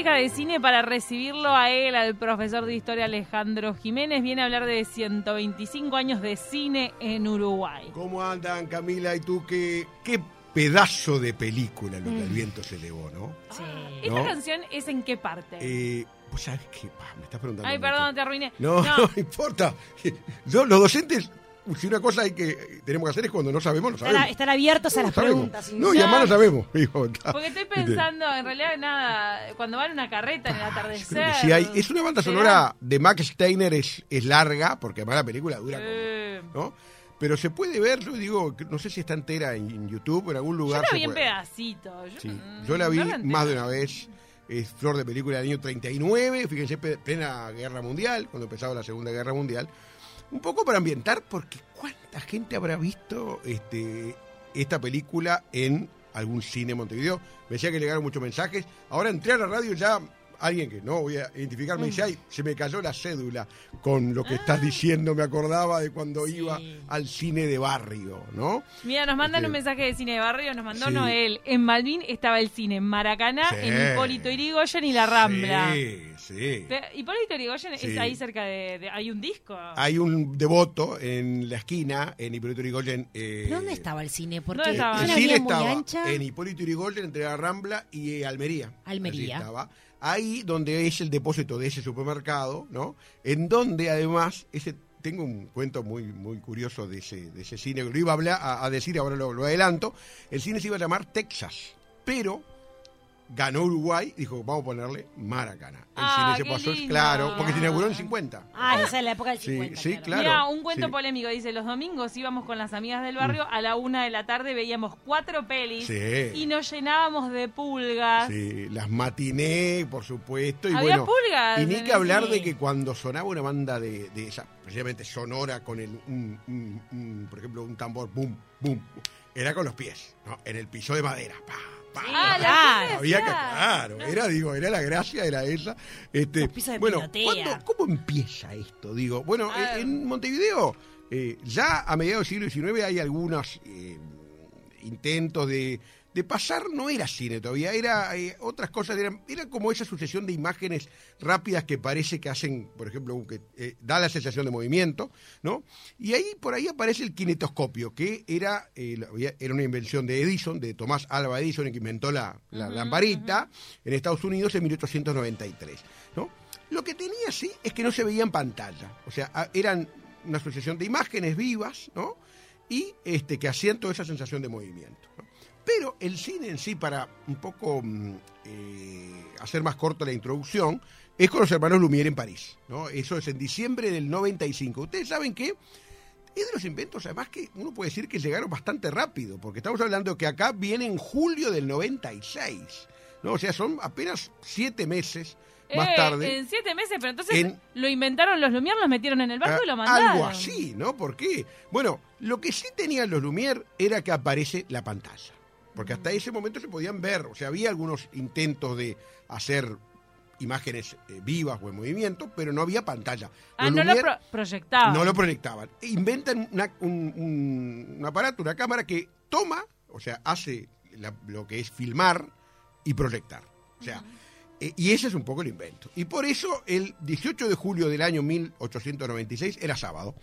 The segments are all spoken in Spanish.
Música de cine para recibirlo a él, al profesor de historia Alejandro Jiménez. Viene a hablar de 125 años de cine en Uruguay. ¿Cómo andan, Camila y tú? ¿Qué, qué pedazo de película lo que el viento se elevó, ¿no? Sí. ¿Esta ¿No? canción es en qué parte? Eh, ¿Vos sabés? Pa, me estás preguntando. Ay, mucho. perdón, te arruiné. No, no, importa. Yo, los docentes, si una cosa hay que tenemos que hacer es cuando no sabemos, no sabemos. están abiertos a No las sabemos. preguntas. No, y además no sabemos. Porque estoy pensando, en realidad, nada, cuando van en una carreta en el Yo creo atardecer. hay, es una banda sonora de Max Steiner, es, es larga, porque además la película dura como, ¿no? Pero se puede ver, yo digo, no sé si está entera en, en YouTube o en algún Yo lugar. la se vi en pedacitos. Yo, Sí, yo la vi no la más de una vez. Es flor de película del año 39, fíjense, plena guerra mundial, cuando empezaba la Segunda Guerra Mundial. Un poco para ambientar, porque ¿cuánta gente habrá visto este, esta película en algún cine en Montevideo? Me decía que llegaron muchos mensajes. Ahora entré a la radio ya. Alguien que no voy a identificar me dice, ay, se me cayó la cédula con lo que estás diciendo, me acordaba de cuando Sí. iba al cine de barrio, ¿no? Mira, nos mandan Este- un mensaje de cine de barrio, nos mandó Sí. Noel. En Malvin estaba el cine, en Maracaná, Sí. en Hipólito Yrigoyen y La Rambla. Sí, sí. Hipólito Yrigoyen Sí. es ahí cerca de, de- Hay un disco. Hay un devoto en la esquina, en Hipólito Yrigoyen. Eh, ¿Pero ¿Dónde estaba el cine? Porque ¿Dónde estaba? es El cine estaba ancha. en Hipólito Yrigoyen, entre la Rambla y Almería. Almería. Allí estaba. Ahí donde es el depósito de ese supermercado, ¿no? En donde además, ese tengo un cuento muy muy curioso de ese, de ese cine, lo iba a, hablar, a, decir, ahora lo adelanto. El cine se iba a llamar Texas, pero ganó Uruguay, dijo, vamos a ponerle Maracana. El Ah, cine se qué pasó, lindo. claro, porque se inauguró en 50. Ah, esa es la época del Sí, 50. sí, claro. Mira, un cuento sí. polémico. Dice, los domingos íbamos con las amigas del barrio, a la una de la tarde veíamos cuatro pelis Sí. y nos llenábamos de pulgas. Sí, las matiné, por supuesto. Y Había bueno, pulgas Y ni que hablar de que cuando sonaba una banda de, de esa, precisamente sonora, con el, un- un- un, por ejemplo, un tambor, boom, boom, era con los pies, ¿no? En el piso de madera, pa, pa, Ah, Claro, Había que, claro, era, digo, era la gracia, era esa. Este, de bueno, pilotea. ¿cuándo- ¿cómo empieza esto? Digo, bueno, eh, en Montevideo, eh, ya a mediados del siglo XIX hay algunos eh, intentos de, de pasar, no era cine todavía, era eh, otras cosas, eran, era como esa sucesión de imágenes rápidas que parece que hacen, por ejemplo, que eh, da la sensación de movimiento, ¿no? Y ahí por ahí aparece el kinetoscopio, que era, eh, la- era una invención de Edison, de Tomás Alva Edison, el que inventó la, la lamparita en Estados Unidos en 1893, ¿no? Lo que tenía sí es que no se veía en pantalla, o sea, a- eran una sucesión de imágenes vivas, ¿no? Y este, que hacían toda esa sensación de movimiento. ¿no? Pero el cine en sí, para un poco mm, eh, hacer más corta la introducción, es con los hermanos Lumière en París. ¿no? Eso es en diciembre del 95. Ustedes saben que es de los inventos, además que uno puede decir que llegaron bastante rápido, porque estamos hablando que acá viene en julio del 96. ¿no? O sea, son apenas siete meses más Eh, tarde. En siete meses, pero entonces En- lo inventaron los Lumière, los metieron en el barco y lo Ah, mandaron. Algo así, ¿no? ¿Por qué? Bueno, lo que sí tenían los Lumière era que aparece la pantalla. Porque hasta ese momento se podían ver, o sea, había algunos intentos de hacer imágenes eh, vivas o en movimiento, pero no había pantalla. Ah, Los no lo pro- proyectaban. no lo proyectaban. Inventan una- un, un- un aparato, una cámara que toma, o sea, hace la- lo que es filmar y proyectar. O sea, eh, y ese es un poco el invento. Y por eso el 18 de julio del año 1896 era sábado.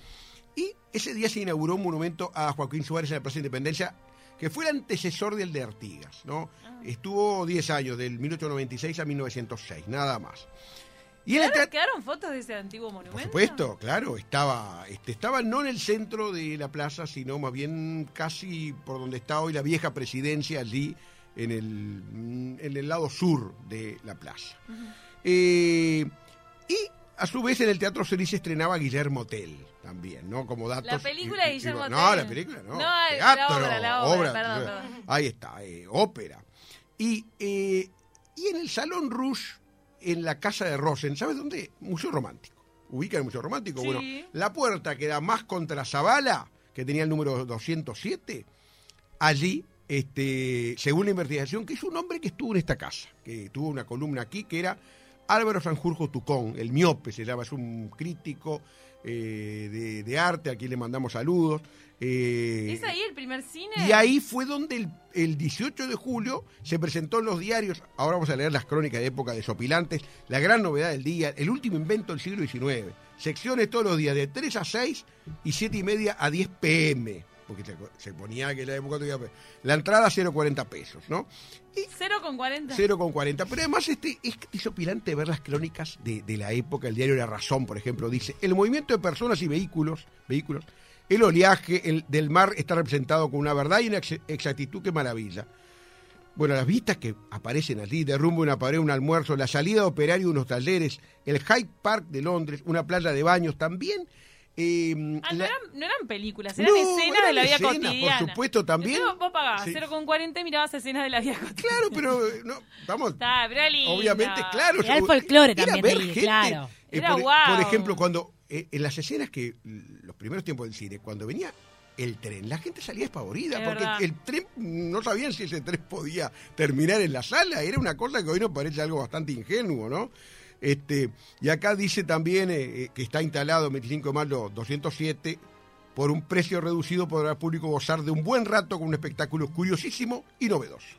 Y ese día se inauguró un monumento a Joaquín Suárez en la Plaza de Independencia, que fue el antecesor del de Artigas. ¿no? Estuvo 10 años, del 1896 a 1906, nada más. Y el ¿Quedaron, fotos de ese antiguo monumento? por supuesto, claro, estaba, este, estaba no en el centro de la plaza, sino más bien casi por donde está hoy la vieja presidencia, allí en el, en el lado sur de la plaza. Eh, y a su vez en el Teatro Solís estrenaba Guillermo Tell también, ¿no? Como datos. La película de Guillermo No, Tell. la película no. No, la obra, la obra, perdón, perdón. Ahí está, eh, ópera. Y, eh, y en el Salón Rouge en la casa de Rosen, ¿sabes dónde? Museo Romántico. ¿Ubica el Museo Romántico? Sí. Bueno, la puerta que da más contra Zavala, que tenía el número 207, allí, este, según la investigación, que es un hombre que estuvo en esta casa, que tuvo una columna aquí, que era Álvaro Sanjurjo Tucón, el miope se llama, es un crítico eh, de, de arte, aquí le mandamos saludos. eh, ¿Es ahí el primer cine? y ahí fue donde el, el 18 de julio se presentó en los diarios, ahora vamos a leer las crónicas de época de Sopilantes, la gran novedad del día, el último invento del siglo XIX. Secciones todos los días de 3 a 6 y 7 y media a 10 pm, porque se, se ponía que la época todavía... La entrada 0,40 pesos, ¿no? Y 0 con 40. 0,40. Pero además este, es desopilante ver las crónicas de, de la época. El diario La Razón, por ejemplo, dice, el movimiento de personas y vehículos, vehículos el oleaje el, del mar está representado con una verdad y una ex- exactitud que maravilla. Bueno, las vistas que aparecen allí, derrumbe una pared, un almuerzo, la salida de operario de unos talleres, el Hyde Park de Londres, una playa de baños, también... eh, Ah, no, eran, no eran películas, eran No, escenas eran de la vida escenas, cotidiana. por supuesto, también. Entonces vos pagabas Sí. 0 con 40 y mirabas escenas de la vida cotidiana. Claro, pero eh, no, vamos, Está, pero. Obviamente, claro. Era el folclore era también ver gente, claro. eh, Era por, guau. por ejemplo, cuando eh, en las escenas que los primeros tiempos del cine, cuando venía el tren, la gente salía espavorida Es porque verdad. el tren no sabían si ese tren podía terminar en la sala. Era una cosa que hoy nos parece algo bastante ingenuo, ¿no? Este, y acá dice también eh, eh, que está instalado en 25 de mayo 207 por un precio reducido podrá el público gozar de un buen rato con un espectáculo curiosísimo y novedoso.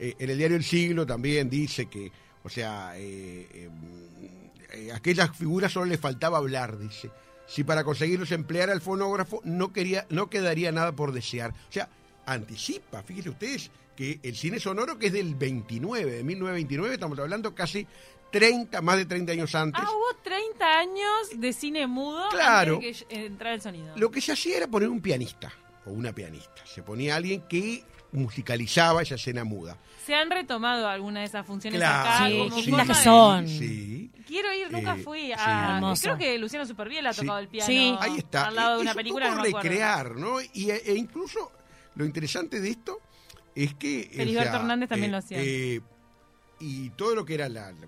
Eh, en el diario El Siglo también dice que, o sea, eh, eh, aquellas figuras solo le faltaba hablar, dice. Si para conseguirlos empleara el fonógrafo, no, quería, no quedaría nada por desear. O sea, anticipa, fíjense ustedes, que el cine sonoro, que es del 29, de 1929, estamos hablando casi 30, más de 30 años antes. Ah, hubo 30 años de cine mudo Claro. antes de que entrara el sonido. Lo que se hacía era poner un pianista o una pianista. Se ponía alguien que musicalizaba esa escena muda. ¿Se han retomado algunas de esas funciones Claro, acá? Sí, como sí, que son. Sí. Quiero ir, nunca Eh, fui sí. a... Hermoso. Creo que Luciano Superviel ha Sí. tocado el piano Sí. Ahí está. al lado de Es una un película, poco no recrear, ¿no? Y, e, e incluso lo interesante de esto es que... eh, Feliberto Hernández también lo hacía. eh, y todo lo que era la, la-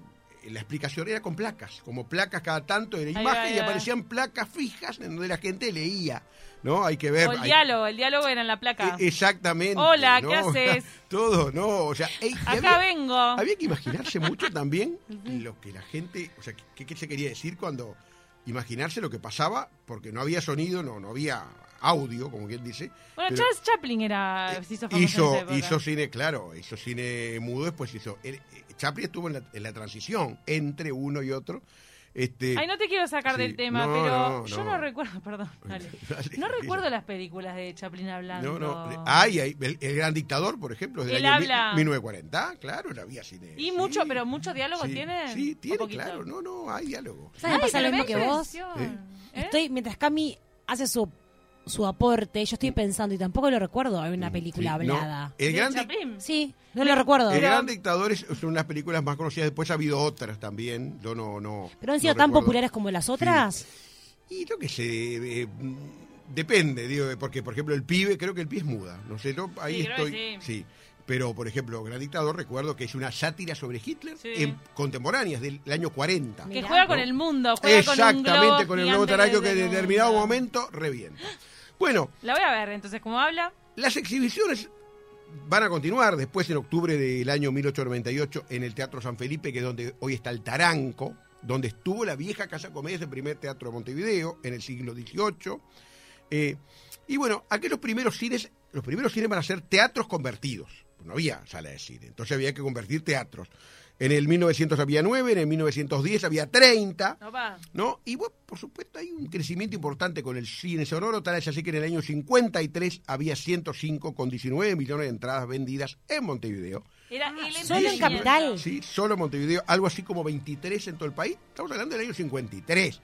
la explicación era con placas, como placas cada tanto de la imagen y aparecían placas fijas en donde la gente leía, ¿no? Hay que ver... O el hay- diálogo, el diálogo era en la placa. Eh, Exactamente. Hola, ¿no? ¿qué haces? Todo, ¿no? O sea, y Acá había, vengo. había que imaginarse mucho también lo que la gente, o sea, qué, qué se quería decir cuando imaginarse lo que pasaba, porque no había sonido, no, no había audio, como quien dice. Bueno, pero Charles Chaplin era... se hizo famoso en hizo, esa época. hizo cine, claro, hizo cine mudo, después hizo. él- eh, Chaplin estuvo en la, en la transición entre uno y otro. Este, Ay, no te quiero sacar Sí, del tema, no, pero no, yo no. no recuerdo, perdón, dale. Dale, No recuerdo las películas de Chaplin hablando. No, no. Ay, ay, el, el gran dictador, por ejemplo, es del Él año habla. mi- 1940. Claro, él había cine. Y sí. mucho, pero mucho diálogo Sí, tiene. Sí, ¿O tiene, claro. No, no, hay diálogo. ¿Sabes? Pasa lo mismo que vos. ¿Eh? Estoy, mientras Cami hace su, su aporte, yo estoy pensando, y tampoco lo recuerdo en una película Sí, no. hablada. El ¿De gran? Sí, no lo recuerdo. el Pero- gran dictador es, son las películas más conocidas. Después ha habido otras también. Yo no, no. ¿Pero han no sido tan recuerdo. populares como las otras? Y lo que sé, eh, mm, depende, digo, porque por ejemplo el pibe, creo que el pibe es muda, no sé, yo ahí Sí, creo estoy, que sí. Pero por ejemplo, Gran Dictador recuerdo que es una sátira sobre Hitler Sí. en contemporáneas del, del año 40. Que juega con el mundo, juega Exactamente, con un globo con el globo terráqueo que en determinado mundo. momento revienta. Bueno, La voy a ver, entonces, ¿cómo habla? las exhibiciones van a continuar después en octubre del año 1898 en el Teatro San Felipe, que es donde hoy está el Taranco, donde estuvo la vieja Casa Comedia, el primer teatro de Montevideo en el siglo XVIII. Eh, y bueno, aquellos primeros cines, los primeros cines van a ser teatros convertidos. No había sala de cine, entonces había que convertir teatros. En el 1900 había 9, en el 1910 había 30. Opa. ¿no? Y bueno, por supuesto hay un crecimiento importante con el cine sonoro, tal es así que en el año 53 había 105 con 19 millones de entradas vendidas en Montevideo. Era Ah, el solo en. Capital. Sí, solo en Montevideo, algo así como 23 en todo el país. Estamos hablando del año 53.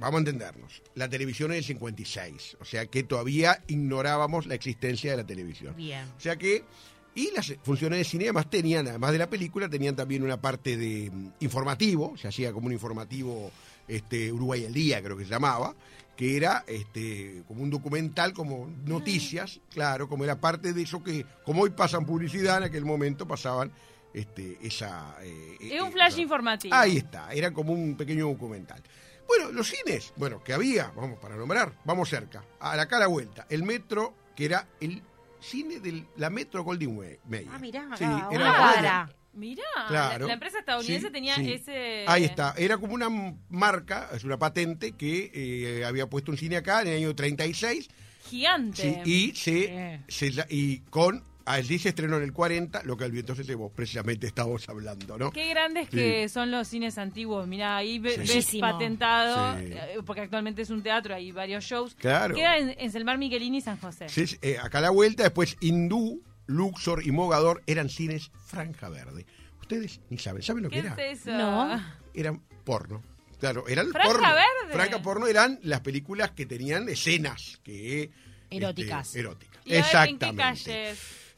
Vamos a entendernos. La televisión es del 56, o sea que todavía ignorábamos la existencia de la televisión. Bien. O sea que, y las funciones de cine además tenían, además de la película, tenían también una parte de mm, informativo, se hacía como un informativo este, Uruguay al día, creo que se llamaba, que era este, como un documental, como noticias, claro, como era parte de eso que, como hoy pasan publicidad, en aquel momento pasaban este, esa... eh, Es eh, un flash esa- informativo. Ahí está, era como un pequeño documental. Bueno, los cines, bueno, que había, vamos para nombrar, vamos cerca, a la cara vuelta, el metro, que era el cine de la Metro Goldwyn Mayer. Ah, mirá, Sí, era la. Mirá, Claro. la, la empresa estadounidense Sí, tenía sí. ese... Ahí está, era como una marca, es una patente que eh, había puesto un cine acá en el año 36 Gigante. sí, y se, Eh. se y con allí se estrenó en el 40 lo que entonces vos precisamente estábamos hablando, ¿no? Qué grandes Sí. que son los cines antiguos. Mirá, ahí ve- Sí. ves patentado, Sí. eh, porque actualmente es un teatro, hay varios shows. Claro. Queda en, en Selmar Michelini y San José. Sí, sí, eh, acá a la vuelta, después Hindú, Luxor y Mogador eran cines franja verde. Ustedes ni saben, ¿saben lo ¿Qué que era? es eso? No. Eran porno. Claro, eran ¿Franja porno. verde? Franja porno eran las películas que tenían escenas que Eróticas. este, eróticas. ¿Y Exactamente.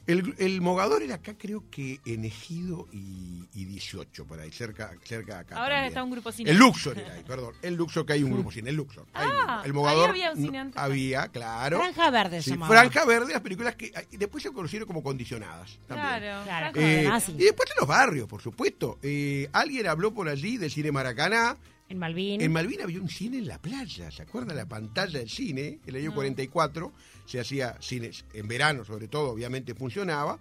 El, el mogador era acá, creo que en Ejido y, y 18, por ahí, cerca, cerca de acá. Ahora también. está un grupo cine. El Luxor era ahí, perdón. El Luxor, que hay un grupo cine, el Luxor. Ahí Ah, el ahí mogador. había un cine antes. Había, claro. Franja verde se Sí, llamaba. Franja Verde, las películas que y después se conocieron como condicionadas. También. Claro. Claro. Eh, Ah, sí. y después de los barrios, por supuesto. Eh, alguien habló por allí del cine Maracaná. En Malvin. En Malvin había un cine en la playa, ¿se acuerda la pantalla del cine? El año 44 se hacía cines, en verano sobre todo, obviamente funcionaba.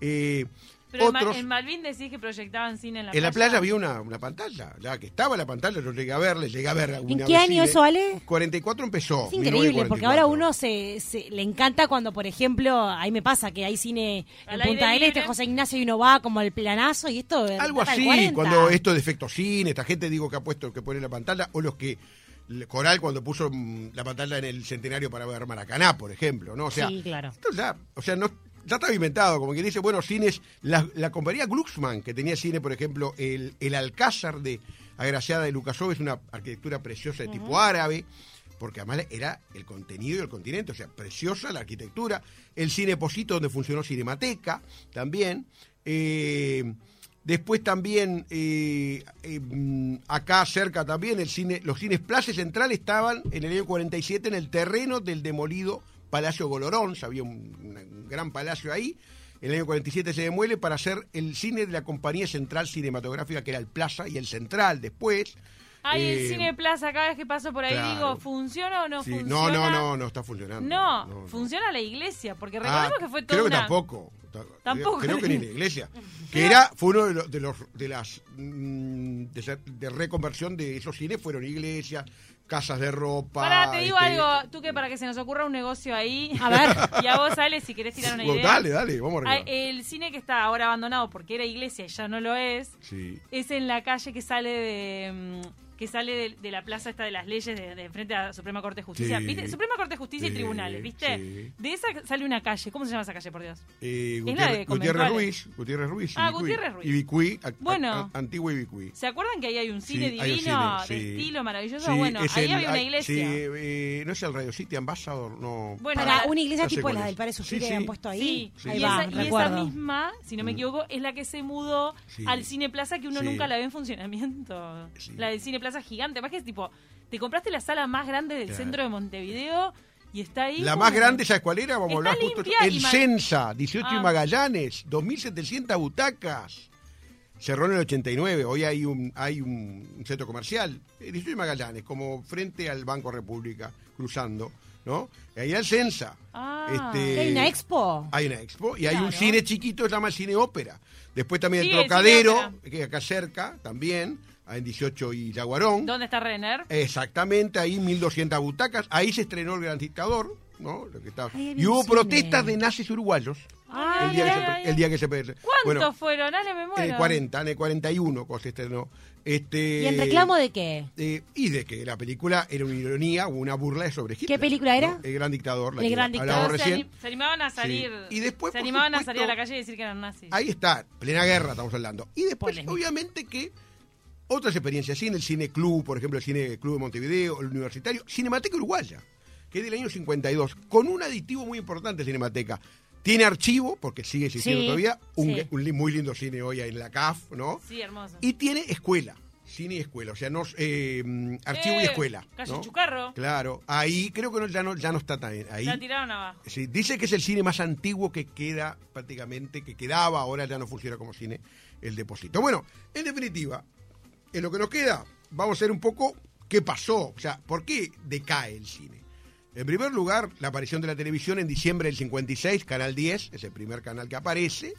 Eh, Pero en Ma- otros, en Malvin decís que proyectaban cine en la en la playa había una, una pantalla, ya que estaba la pantalla, yo llegué a verla, llegué a ver ¿En qué año eso, Ale? 44 empezó. Es increíble, porque 1944. ahora uno se, se- le encanta cuando, por ejemplo, ahí me pasa que hay cine Al en Punta del Este. José Ignacio, y uno va como al planazo y esto Algo así, 40. cuando esto de efecto cine, esta gente digo que ha puesto que pone la pantalla, o los que Coral cuando puso mm, la pantalla en el centenario para ver Maracaná, por ejemplo, ¿no? O sea, Sí, claro. esto ya, o sea, no ya está inventado, como quien dice, bueno, cines, la, la compañía Glucksmann, que tenía cine, por ejemplo, el, el Alcázar de Agraciada de Lukasov, es una arquitectura preciosa de tipo árabe, porque además era el contenido y el continente, o sea, preciosa la arquitectura. El cine Posito, donde funcionó Cinemateca, también. Eh, después también, eh, eh, mm, acá cerca también, el cine, los cines Plaza Central estaban en el año 47 en el terreno del demolido Palacio Golorón, había un, un gran palacio ahí. En el año 47 se demuele para hacer el cine de la compañía central cinematográfica, que era el Plaza y el Central después. Ay, Eh, el cine plaza, cada vez que paso por ahí claro. digo, ¿funciona o no sí, funciona? no, no, no, no está funcionando. No, funciona la iglesia, porque recordemos Ah, que fue creo toda que tampoco. Ta- Tampoco. Creo que ni la iglesia. Que era, fue uno de, los, de, los, de las mm, de reconversión de esos cines, fueron iglesias, casas de ropa. Pará, te digo este, algo, tú que para que se nos ocurra un negocio ahí, A ver. y a vos, Ale, si querés tirar una bueno, idea. dale, dale, vamos Ah, arriba. El cine que está ahora abandonado porque era iglesia y ya no lo es, Sí. es en la calle que sale de mm, que sale de, de la plaza esta de las leyes de, de frente a Suprema Corte de Justicia. Sí. ¿Viste? Suprema Corte de Justicia Sí, y tribunales, ¿viste? sí. De esa sale una calle. ¿Cómo se llama esa calle, por Dios? Eh, Gutiérrez, Gutiérrez. Ruiz, Gutiérrez Ruiz. Ah, Ibicuí. Gutiérrez Ruiz. Ibicuí, a- a- Bueno. a- Antigua Ibicuí. ¿Se acuerdan que ahí hay un cine un divino, cine, de estilo maravilloso? Sí, bueno, es ahí había una iglesia. Sí, eh, no es el Radio City Ambassador, no. Bueno, Para una iglesia sé tipo la del Padre Sí, sí. que han puesto ahí. Sí, Sí. Ahí y, va, esa, y misma, si no me Mm. equivoco, es la que se mudó Sí. al Cine Plaza que uno Sí. nunca la ve en funcionamiento. Sí. La del Cine Plaza gigante. Además que es tipo, te compraste la sala más grande del Claro. centro de Montevideo y está ahí. La más grande, ¿sabes cuál era? Vamos a hablar justo. y El Censa, 18 y Ah. Magallanes, 2.700 butacas. Cerró en el 89, hoy hay un, hay un, un centro comercial, eh, 18 y Magallanes, como frente al Banco República, cruzando, ¿no? Ahí era el Censa. Ah. Este, ¿Hay una expo? Hay una expo y hay un cine chiquito, se llama el Cine Ópera. Después también Sí, el el Trocadero, que es acá cerca, también, en 18 y Yaguarón. ¿Dónde está Renner? Exactamente, ahí 1200 butacas. Ahí se estrenó El Gran Dictador, ¿no? Lo que estaba- Ahí Y hubo cine. protestas de nazis uruguayos. Ah, el, día que se, el día que se ¿Cuántos Bueno, fueron? Ale, me muero. en el 40, en el 41 cuando se estrenó. Este, ¿Y en reclamo de qué? eh, y de que la película era una ironía o una burla sobre Hitler. ¿Qué película era? ¿no? El Gran Dictador. la El que Gran Todos se, animaban a salir. Y después, se animaban a salir a la calle y decir que eran nazis. Ahí está, plena guerra estamos hablando. Y después, Polémica. obviamente que otras experiencias, sí, en el Cine Club, por ejemplo, el Cine Club de Montevideo, el Universitario, Cinemateca Uruguaya, que es del año 52, con un aditivo muy importante Cinemateca. Tiene archivo, porque sigue existiendo Sí, todavía, un, sí. un li- muy lindo cine hoy en la CAF, ¿no? Sí, hermoso. Y tiene escuela. cine y escuela, o sea, no eh, mm, archivo y Eh, escuela. Calle ¿no? Chucarro. Claro, ahí creo que no, ya, no, ya no está tan ahí. La tiraron abajo. Sí, dice que es el cine más antiguo que queda prácticamente, que quedaba, ahora ya no funciona como cine el depósito. Bueno, en definitiva, en lo que nos queda, vamos a ver un poco qué pasó, o sea, por qué decae el cine. En primer lugar, la aparición de la televisión en diciembre del 56, Canal 10, es el primer canal que aparece,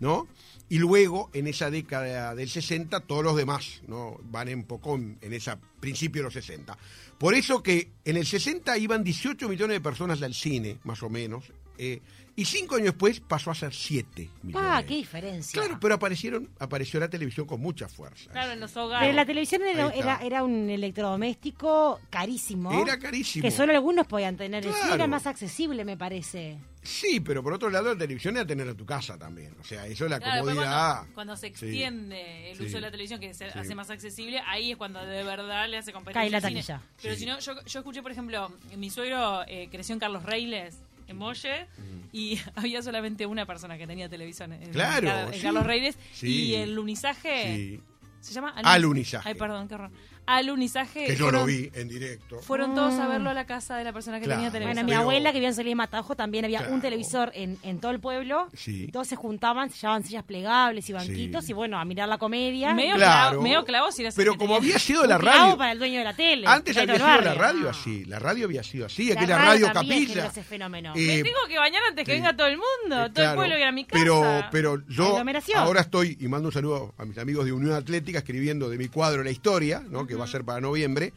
¿no? Y luego, en esa década del 60, todos los demás, ¿no? Van un poco en, en ese principio de los 60. Por eso que en el 60 iban 18 millones de personas al cine, más o menos, eh, y cinco años después pasó a ser 7 millones. Ah, qué diferencia. Claro, pero aparecieron, apareció la televisión con mucha fuerza. Claro, en los Pero hogares. la televisión era, era, era un electrodoméstico carísimo. Era carísimo. Que solo algunos podían tener. Claro. era más accesible, me parece. Sí, pero por otro lado la televisión era tener a tu casa también. O sea, eso es la Claro, comodidad. cuando, cuando se Sí. extiende el Sí. uso de la televisión, que se Sí. hace más accesible, ahí es cuando de verdad le hace competencia Cae la taquilla. Pero Sí. si no, yo, yo escuché, por ejemplo, mi suegro eh, creció en Carlos Reyles, en Molle, y había solamente una persona que tenía televisión en, Claro, sí. Carlos Reyles, Sí. y el lunizaje... Sí, ¿Se llama? Alunizaje. Ay, perdón, qué horror. Alunizaje. que yo fueron, lo vi en directo. Fueron todos a verlo a la casa de la persona que Claro. tenía televisión. Bueno, mi Pero- abuela que vivía en Solís de Matajo también había Claro. un televisor en, en todo el pueblo. Sí. Y todos se juntaban, se llevaban sillas plegables y banquitos Sí. y bueno, a mirar la comedia. Medio, Claro. clavo, medio clavo si era Pero que como había sido la Un clavo radio. para el dueño de la tele. Antes había sido la Barrio. radio así. La radio había sido así. La Aquella radio radio también capilla. generó ese fenómeno. Eh, Me tengo que bañar antes que sí. venga todo el mundo. Eh, todo claro. el pueblo viene a mi casa. Pero, pero yo Aglomeración. ahora estoy, y mando un saludo a mis amigos de Unión Atlética, escribiendo de mi cuadro la historia, ¿no? que va a ser para noviembre.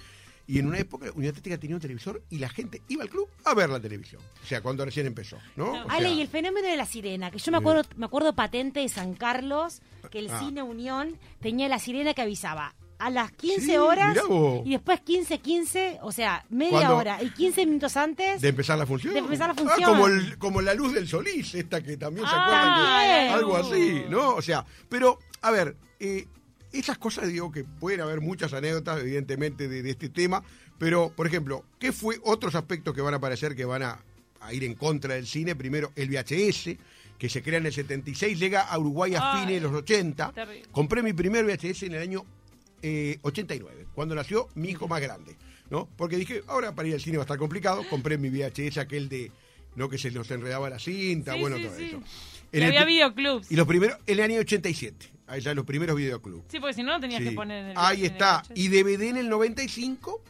Y en una época, Unión Atlética tenía un televisor y la gente iba al club a ver la televisión. O sea, cuando recién empezó, ¿no? O sea, Ale, y el fenómeno de la sirena, que yo me acuerdo, me acuerdo patente de San Carlos, que el Ah. Cine Unión tenía la sirena que avisaba a las 15 Sí, horas y después 15, 15, o sea, media Cuando- hora y 15 minutos antes. de empezar la función. De empezar la Ah, función. como, el- como la luz del Solís, esta que también se Ah, acuerdan la algo así, ¿no? O sea, pero, a ver, eh, esas cosas digo que pueden haber muchas anécdotas, evidentemente, de, de este tema, pero, por ejemplo, ¿qué fue otros aspectos que van a aparecer que van a, a ir en contra del cine? Primero, el VHS, que se crea en el 76, llega a Uruguay a fines de los 80. terrible. Compré mi primer VHS en el año eh, 89, cuando nació mi hijo más grande, ¿no? Porque dije, ahora para ir al cine va a estar complicado, compré mi VHS, aquel de, ¿no? Que se nos enredaba la cinta, Sí, bueno, sí, todo sí. eso. Y En el había videoclubs. y los primeros, en el año 87, ahí ya los primeros videoclubs. Sí, porque si no, lo tenías Sí. que poner en el Ahí en está. Y DVD en el 95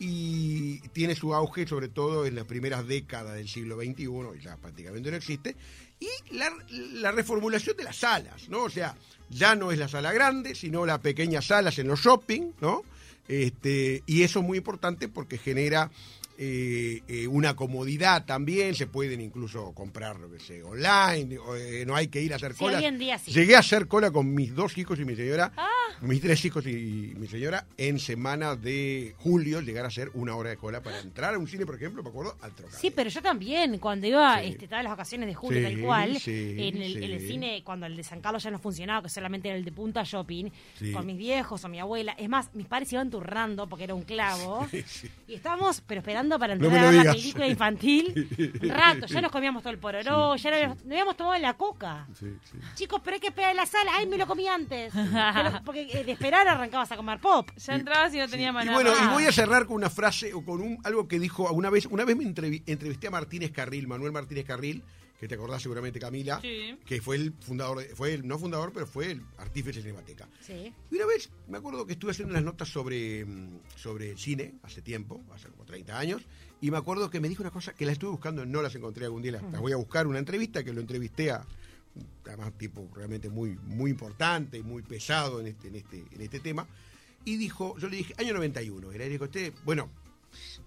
y tiene su auge sobre todo en las primeras décadas del siglo XXI, y ya prácticamente no existe. Y la, la reformulación de las salas, ¿no? O sea, ya no es la sala grande, sino las pequeñas salas en los shopping, ¿no? Este, y eso es muy importante porque genera eh, eh, una comodidad también, se pueden incluso comprar lo que sé, online, eh, no hay que ir a hacer Sí, cola. hoy en día sí. Llegué a hacer cola con mis dos hijos y mi señora, Ah. Mis tres hijos y mi señora, en semana de julio, llegar a hacer una hora de cola para entrar a un cine, por ejemplo, me acuerdo, al Trocadero. Sí, pero yo también, cuando iba, Sí. este, en las vacaciones de julio, Sí, tal cual, sí, en, el, en el sí. cine, cuando el de San Carlos ya no funcionaba, que solamente era el de Punta Shopping, con mis viejos o mi abuela. Es más, mis padres iban turrando porque era un clavo. Y estábamos, pero esperando para No entrar a la película infantil. Un rato, ya nos comíamos todo el pororó, ya nos, nos habíamos tomado la coca. Chicos, pero hay que esperar en la sala. Ay, me lo comí antes. Pero- porque eh, de esperar arrancabas a comer pop. Ya entrabas y no tenía Y maná. bueno, y Ah. voy a cerrar con una frase o con un, algo que dijo una vez, una vez me entrevi- entrevisté a Martínez Carril, Manuel Martínez Carril, que te acordás seguramente Camila, Sí. que fue el fundador, fue el, no fundador, pero fue el artífice de Cinemateca. Sí. Y una vez, me acuerdo que estuve haciendo unas notas sobre, mm, sobre el cine, hace tiempo, hace como 30 años, y me acuerdo que me dijo una cosa que la estuve buscando, no las encontré algún día, las, las voy a buscar, una entrevista que lo entrevisté a, además, tipo realmente muy, muy importante, muy pesado en este, en este, en este tema, y dijo, yo le dije, año 91, era, y dijo, usted, bueno,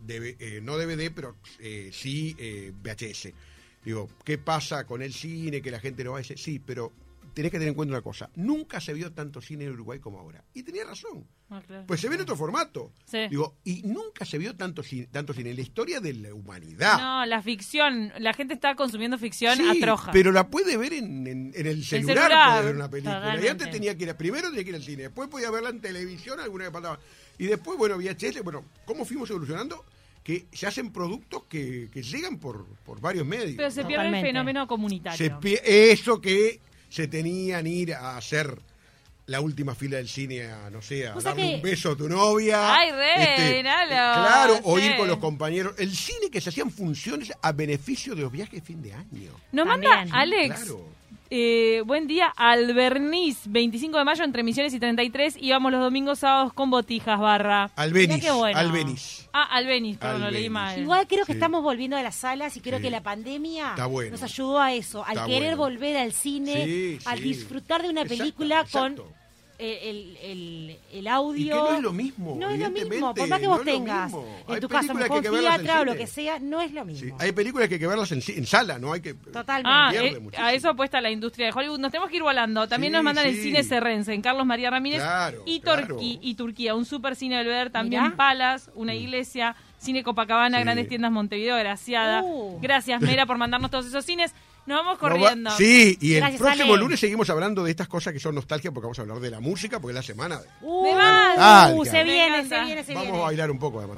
debe- eh, no DVD, pero eh, sí eh, VHS. Digo, ¿qué pasa con el cine? Que la gente no va a decir, sí, pero tenés que tener en cuenta una cosa, nunca se vio tanto cine en Uruguay como ahora. Y tenía razón. Ah, claro. Pues se ve en otro formato. Sí. Digo, y nunca se vio tanto cine, tanto cine en la historia de la humanidad. No, la ficción. La gente está consumiendo ficción Sí, a troja. pero la puede ver en, en- en el celular, celular, puede ver una película. Y antes tenía que ir, a- primero tenía que ir al cine, después podía verla en televisión, alguna vez pasaba. Y después, bueno, VHS, bueno, ¿cómo fuimos evolucionando? Que se hacen productos que, que llegan por, por varios medios. Pero se ¿no? pierde el fenómeno comunitario. Se eso que se tenían ir a hacer la última fila del cine a, no sé, a O sea darle que- un beso a tu novia. Ay, re, miralo, claro, o sí. ir con los compañeros. El cine que se hacían funciones a beneficio de los viajes de fin de año. Nos También. manda Alex. Claro. eh, buen día, Alberniz, 25 de mayo entre Misiones y 33. Íbamos los domingos, sábados con botijas, barra. Albeniz. qué bueno. Albeniz. Ah, Albeniz, perdón, lo leí mal. Igual creo que Sí. estamos volviendo a las salas y creo Sí. que la pandemia bueno. nos ayudó a eso, al Está querer bueno. volver al cine, Sí, al sí. disfrutar de una Exacto, película exacto. con eh, el, el, el Y audio. que no es lo mismo. No es lo mismo, por más que vos tengas en tu en theater o lo que sea, no es lo Sí, mismo. hay películas que hay que verlas en, sala, ¿no? Hay que. Totalmente. Ah, eh, a eso apuesta la industria de Hollywood. Nos tenemos que ir volando. También Sí, nos mandan el sí. cine Serrense en Carlos María Ramírez Claro, y, claro. Turquí- y Turquía, un super cine del ver, también Mirá. Palas, una iglesia, Cine Copacabana, Sí. Grandes Tiendas Montevideo, Graciada. Uh. Gracias, Mera, por mandarnos todos esos cines. Nos vamos No va- corriendo. Sí, y el Gracias, próximo Ale. lunes seguimos hablando de estas cosas que son nostalgia porque vamos a hablar de la música porque es la semana. de- Uh, uh, se viene, se viene, se Vamos viene. a bailar un poco además.